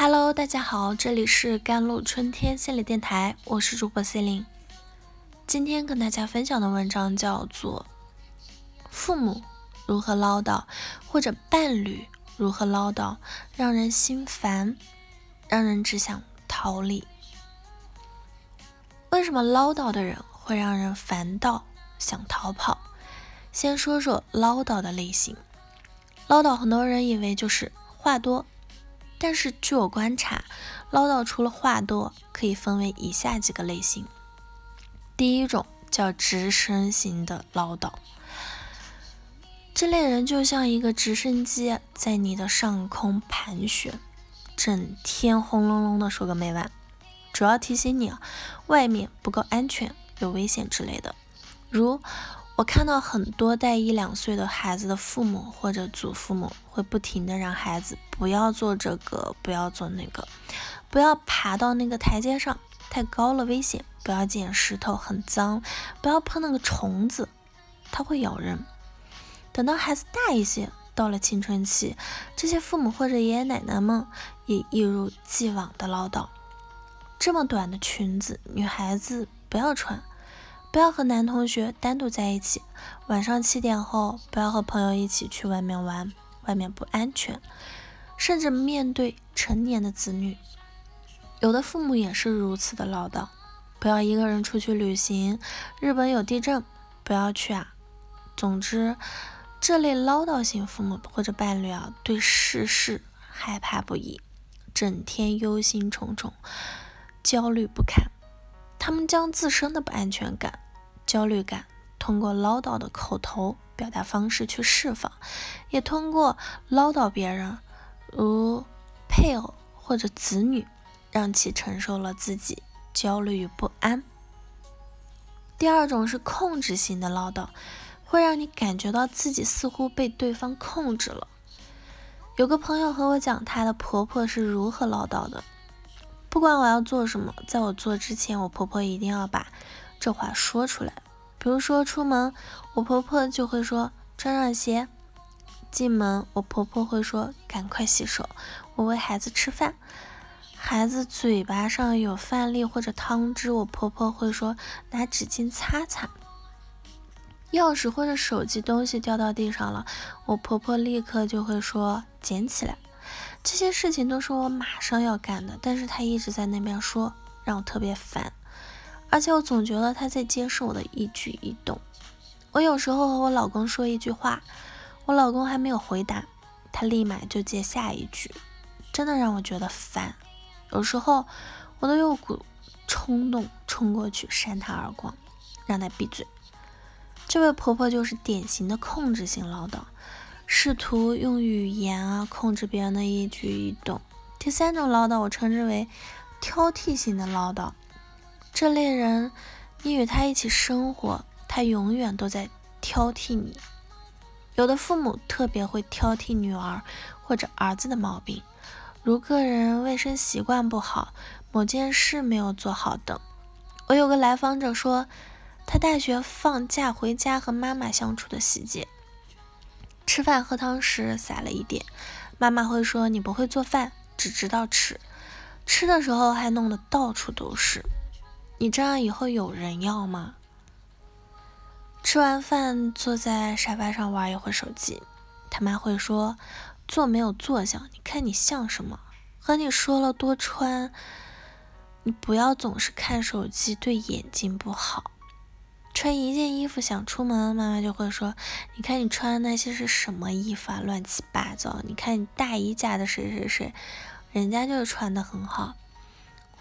Hello，大家好，这里是甘露春天心理电台，我是主播 C 琳。今天跟大家分享的文章叫做《父母如何唠叨，或者伴侣如何唠叨，让人心烦，让人只想逃离》。为什么唠叨的人会让人烦到想逃跑？先说说唠叨的类型。唠叨，很多人以为就是话多。但是据我观察，唠叨除了话多，可以分为以下几个类型。第一种叫直升型的唠叨，这类人就像一个直升机在你的上空盘旋，整天轰隆隆的说个没完，主要提醒你啊，外面不够安全，有危险之类的。如我看到很多带一两岁的孩子的父母或者祖父母会不停的让孩子不要做这个，不要做那个，不要爬到那个台阶上，太高了危险；不要捡石头，很脏；不要碰那个虫子，它会咬人。等到孩子大一些，到了青春期，这些父母或者爷爷奶奶们也一如既往的唠叨：这么短的裙子，女孩子不要穿。不要和男同学单独在一起，晚上七点后不要和朋友一起去外面玩，外面不安全。甚至面对成年的子女，有的父母也是如此的唠叨：不要一个人出去旅行，日本有地震，不要去啊。总之，这类唠叨型父母或者伴侣啊，对世事害怕不已，整天忧心忡忡，焦虑不堪。他们将自身的不安全感、焦虑感通过唠叨的口头表达方式去释放，也通过唠叨别人，如配偶或者子女，让其承受了自己焦虑与不安。第二种是控制型的唠叨，会让你感觉到自己似乎被对方控制了。有个朋友和我讲，她的婆婆是如何唠叨的。不管我要做什么，在我做之前，我婆婆一定要把这话说出来。比如说出门，我婆婆就会说穿上鞋；进门，我婆婆会说赶快洗手。我喂孩子吃饭，孩子嘴巴上有饭粒或者汤汁，我婆婆会说拿纸巾擦擦。钥匙或者手机东西掉到地上了，我婆婆立刻就会说捡起来。这些事情都是我马上要干的，但是他一直在那边说，让我特别烦，而且我总觉得他在监视我的一举一动。我有时候和我老公说一句话，我老公还没有回答，他立马就接下一句，真的让我觉得烦。有时候我都有股冲动冲过去扇他耳光，让他闭嘴。这位婆婆就是典型的控制性唠叨。试图用语言啊控制别人的一举一动。第三种唠叨，我称之为挑剔型的唠叨。这类人，你与他一起生活，他永远都在挑剔你。有的父母特别会挑剔女儿或者儿子的毛病，如个人卫生习惯不好，某件事没有做好等。我有个来访者说，他大学放假回家和妈妈相处的细节。吃饭喝汤时洒了一点，妈妈会说你不会做饭，只知道吃。吃的时候还弄得到处都是，你这样以后有人要吗？吃完饭坐在沙发上玩一会儿手机，他妈会说坐没有坐相，你看你像什么？和你说了多穿，你不要总是看手机，对眼睛不好。穿一件衣服想出门，妈妈就会说：“你看你穿的那些是什么衣服啊，乱七八糟！你看你大姨家的谁谁谁，人家就穿的很好。”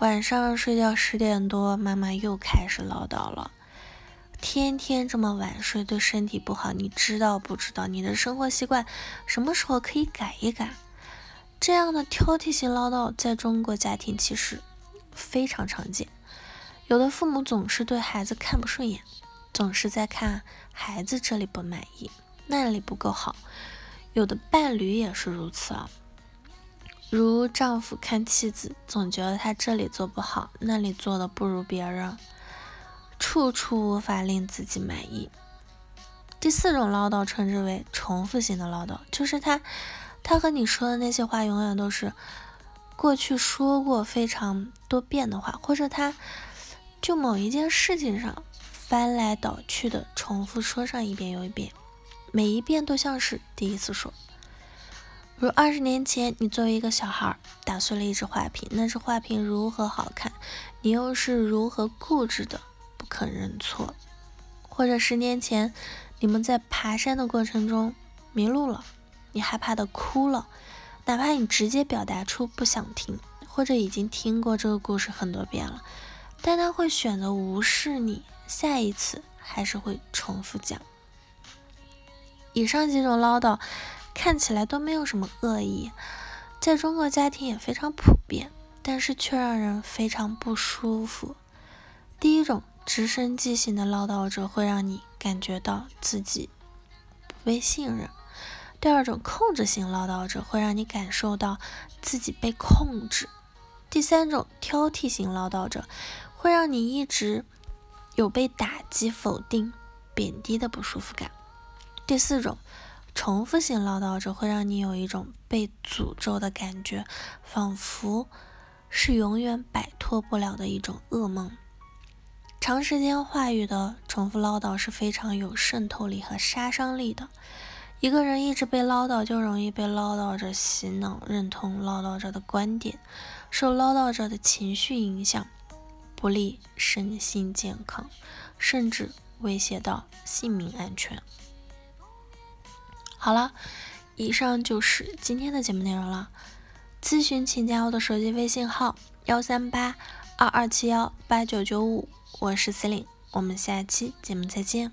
晚上睡觉十点多，妈妈又开始唠叨了：“天天这么晚睡对身体不好，你知道不知道？你的生活习惯什么时候可以改一改？”这样的挑剔型唠叨在中国家庭其实非常常见，有的父母总是对孩子看不顺眼。总是在看孩子这里不满意，那里不够好。有的伴侣也是如此啊，如丈夫看妻子，总觉得他这里做不好，那里做的不如别人，处处无法令自己满意。第四种唠叨称之为重复性的唠叨，就是他，他和你说的那些话永远都是过去说过非常多遍的话，或者他就某一件事情上翻来倒去的重复说上一遍又一遍，每一遍都像是第一次说。如二十年前，你作为一个小孩打碎了一只花瓶，那只花瓶如何好看，你又是如何固执的不肯认错？或者十年前，你们在爬山的过程中迷路了，你害怕的哭了，哪怕你直接表达出不想听，或者已经听过这个故事很多遍了，但他会选择无视你，下一次还是会重复讲。以上几种唠叨。看起来都没有什么恶意，在中国家庭也非常普遍，但是却让人非常不舒服。第一种直升机型的唠叨者会让你感觉到自己不被信任；第二种控制型唠叨者会让你感受到自己被控制；第三种挑剔型唠叨者会让你一直有被打击、否定、贬低的不舒服感；第四种。重复性唠叨者会让你有一种被诅咒的感觉，仿佛是永远摆脱不了的一种噩梦。长时间话语的重复唠叨是非常有渗透力和杀伤力的。一个人一直被唠叨，就容易被唠叨者洗脑，认同唠叨者的观点，受唠叨者的情绪影响，不利身心健康，甚至威胁到性命安全。好了，以上就是今天的节目内容了。咨询请加我的手机微信号：幺三八二二七幺八九九五，我是司令，我们下期节目再见。